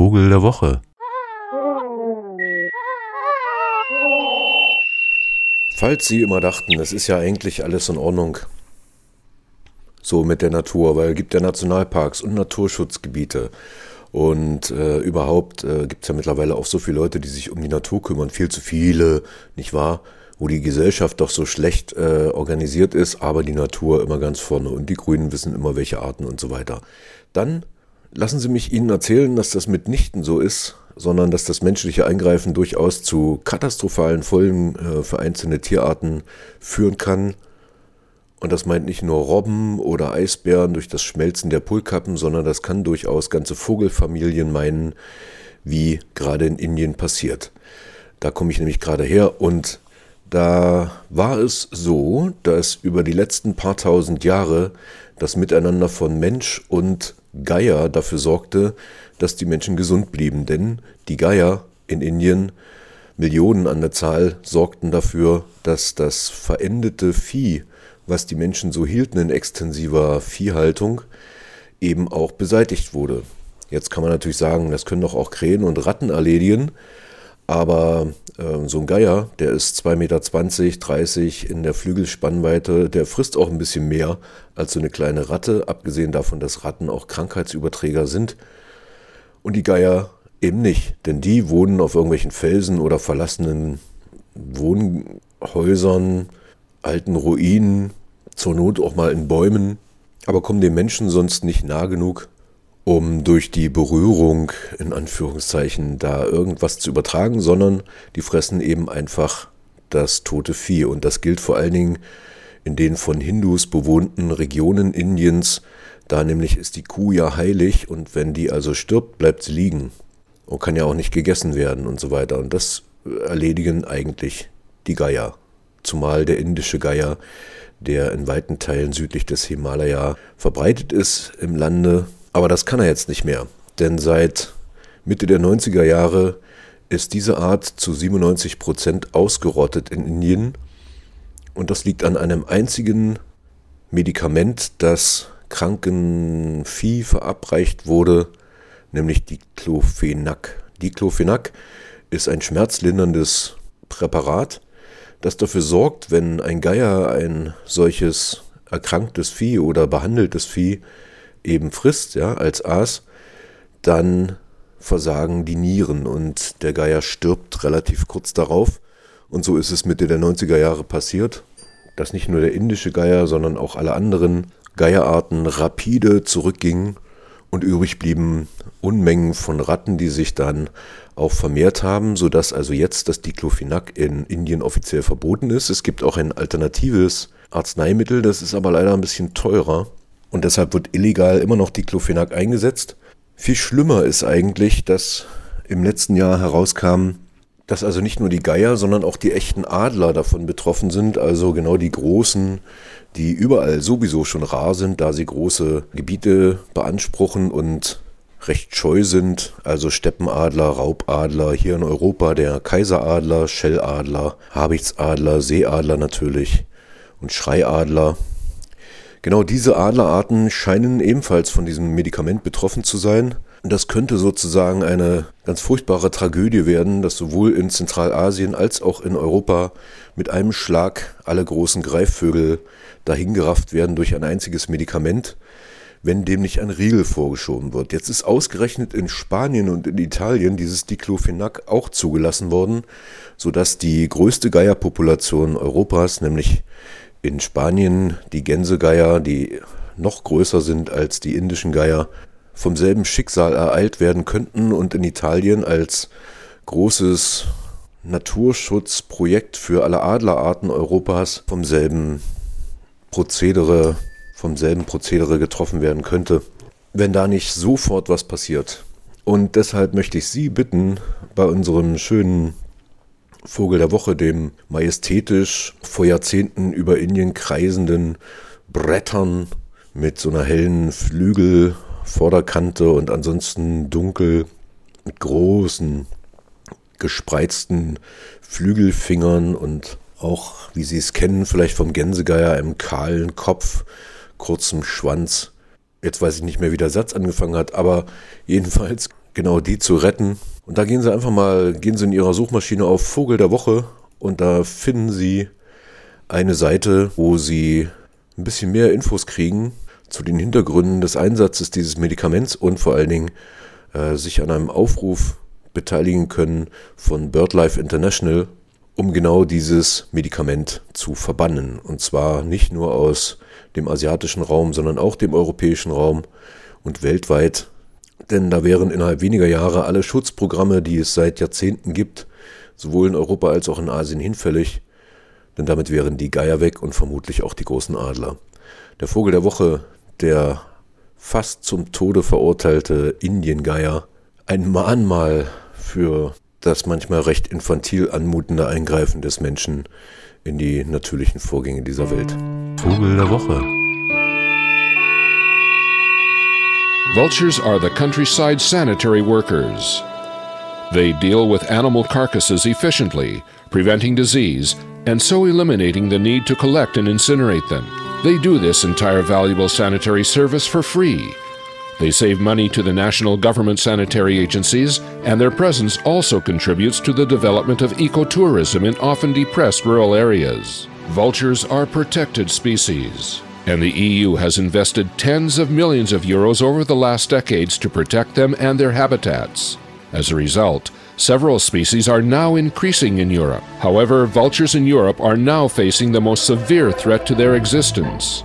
Vogel der Woche. Falls Sie immer dachten, es ist ja eigentlich alles in Ordnung, so mit der Natur, weil es gibt ja Nationalparks und Naturschutzgebiete und äh, überhaupt äh, gibt es ja mittlerweile auch so viele Leute, die sich um die Natur kümmern, viel zu viele, nicht wahr? Wo die Gesellschaft doch so schlecht äh, organisiert ist, aber die Natur immer ganz vorne und die Grünen wissen immer, welche Arten und so weiter. Dann lassen Sie mich Ihnen erzählen, dass das mitnichten so ist, sondern dass das menschliche Eingreifen durchaus zu katastrophalen Folgen äh, für einzelne Tierarten führen kann und das meint nicht nur Robben oder Eisbären durch das Schmelzen der Polkappen, sondern das kann durchaus ganze Vogelfamilien meinen, wie gerade in Indien passiert. Da komme ich nämlich gerade her und da war es so, dass über die letzten paar tausend Jahre das Miteinander von Mensch und Geier dafür sorgte, dass die Menschen gesund blieben. Denn die Geier in Indien, Millionen an der Zahl, sorgten dafür, dass das verendete Vieh was die Menschen so hielten in extensiver Viehhaltung, eben auch beseitigt wurde. Jetzt kann man natürlich sagen, das können doch auch Krähen und Ratten erledigen, aber äh, so ein Geier, der ist 2,20 Meter, 30 in der Flügelspannweite, der frisst auch ein bisschen mehr als so eine kleine Ratte, abgesehen davon, dass Ratten auch Krankheitsüberträger sind. Und die Geier eben nicht, denn die wohnen auf irgendwelchen Felsen oder verlassenen Wohnhäusern, alten Ruinen, zur Not auch mal in Bäumen, aber kommen den Menschen sonst nicht nah genug, um durch die Berührung in Anführungszeichen da irgendwas zu übertragen, sondern die fressen eben einfach das tote Vieh. Und das gilt vor allen Dingen in den von Hindus bewohnten Regionen Indiens. Da nämlich ist die Kuh ja heilig und wenn die also stirbt, bleibt sie liegen und kann ja auch nicht gegessen werden und so weiter. Und das erledigen eigentlich die Geier. Zumal der indische Geier der in weiten Teilen südlich des Himalaya verbreitet ist im Lande. Aber das kann er jetzt nicht mehr, denn seit Mitte der 90er Jahre ist diese Art zu 97 Prozent ausgerottet in Indien. Und das liegt an einem einzigen Medikament, das kranken Vieh verabreicht wurde, nämlich Diclofenac. Diclofenac ist ein schmerzlinderndes Präparat, das dafür sorgt, wenn ein Geier ein solches erkranktes Vieh oder behandeltes Vieh eben frisst, ja, als Aas, dann versagen die Nieren und der Geier stirbt relativ kurz darauf. Und so ist es Mitte der 90er Jahre passiert, dass nicht nur der indische Geier, sondern auch alle anderen Geierarten rapide zurückgingen und übrig blieben Unmengen von Ratten, die sich dann auch vermehrt haben, sodass also jetzt das Diclofenac in Indien offiziell verboten ist. Es gibt auch ein alternatives Arzneimittel, das ist aber leider ein bisschen teurer und deshalb wird illegal immer noch Diclofenac eingesetzt. Viel schlimmer ist eigentlich, dass im letzten Jahr herauskam, dass also nicht nur die Geier, sondern auch die echten Adler davon betroffen sind, also genau die großen, die überall sowieso schon rar sind, da sie große Gebiete beanspruchen und recht scheu sind, also Steppenadler, Raubadler, hier in Europa der Kaiseradler, Schelladler, Habichtsadler, Seeadler natürlich und Schreiadler. Genau diese Adlerarten scheinen ebenfalls von diesem Medikament betroffen zu sein. Und das könnte sozusagen eine ganz furchtbare Tragödie werden, dass sowohl in Zentralasien als auch in Europa mit einem Schlag alle großen Greifvögel dahingerafft werden durch ein einziges Medikament wenn dem nicht ein Riegel vorgeschoben wird. Jetzt ist ausgerechnet in Spanien und in Italien dieses Diclofenac auch zugelassen worden, sodass die größte Geierpopulation Europas, nämlich in Spanien die Gänsegeier, die noch größer sind als die indischen Geier, vom selben Schicksal ereilt werden könnten und in Italien als großes Naturschutzprojekt für alle Adlerarten Europas vom selben Prozedere vom selben Prozedere getroffen werden könnte, wenn da nicht sofort was passiert. Und deshalb möchte ich Sie bitten, bei unserem schönen Vogel der Woche, dem majestätisch vor Jahrzehnten über Indien kreisenden Brettern mit so einer hellen Flügelvorderkante und ansonsten dunkel mit großen gespreizten Flügelfingern und auch, wie Sie es kennen, vielleicht vom Gänsegeier, einem kahlen Kopf kurzem Schwanz. Jetzt weiß ich nicht mehr, wie der Satz angefangen hat, aber jedenfalls genau die zu retten. Und da gehen sie einfach mal, gehen sie in ihrer Suchmaschine auf Vogel der Woche und da finden sie eine Seite, wo sie ein bisschen mehr Infos kriegen zu den Hintergründen des Einsatzes dieses Medikaments und vor allen Dingen äh, sich an einem Aufruf beteiligen können von BirdLife International, um genau dieses Medikament zu verbannen. Und zwar nicht nur aus dem asiatischen Raum, sondern auch dem europäischen Raum und weltweit. Denn da wären innerhalb weniger Jahre alle Schutzprogramme, die es seit Jahrzehnten gibt, sowohl in Europa als auch in Asien hinfällig. Denn damit wären die Geier weg und vermutlich auch die großen Adler. Der Vogel der Woche, der fast zum Tode verurteilte Indiengeier, ein Mahnmal für das manchmal recht infantil anmutende Eingreifen des Menschen in die natürlichen Vorgänge dieser Welt. Vogel der Woche. Vultures are the countryside sanitary workers. They deal with animal carcasses efficiently, preventing disease, and so eliminating the need to collect and incinerate them. They do this entire valuable sanitary service for free they save money to the national government sanitary agencies, and their presence also contributes to the development of ecotourism in often depressed rural areas. Vultures are protected species, and the EU has invested tens of millions of euros over the last decades to protect them and their habitats. As a result, several species are now increasing in Europe. However, vultures in Europe are now facing the most severe threat to their existence.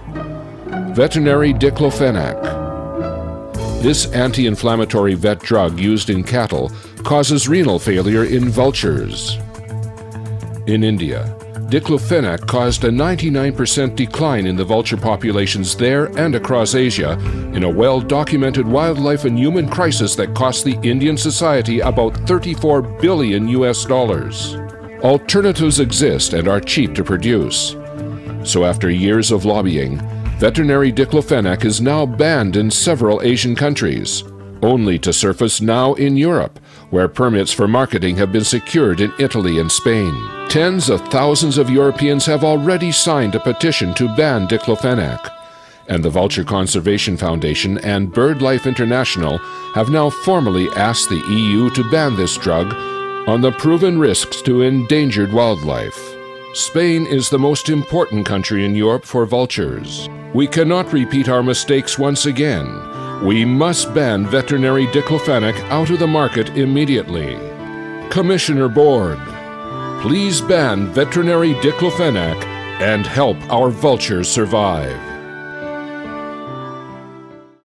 Veterinary diclofenac, this anti inflammatory vet drug used in cattle causes renal failure in vultures. In India, diclofenac caused a 99% decline in the vulture populations there and across Asia in a well documented wildlife and human crisis that cost the Indian society about 34 billion US dollars. Alternatives exist and are cheap to produce. So, after years of lobbying, veterinary diclofenac is now banned in several Asian countries, only to surface now in Europe, where permits for marketing have been secured in Italy and Spain. Tens of thousands of Europeans have already signed a petition to ban diclofenac. And the Vulture Conservation Foundation and BirdLife International have now formally asked the EU to ban this drug on the proven risks to endangered wildlife. Spain is the most important country in Europe for vultures. We cannot repeat our mistakes once again. We must ban veterinary diclofenac out of the market immediately. Commissioner Board, please ban veterinary diclofenac and help our vultures survive.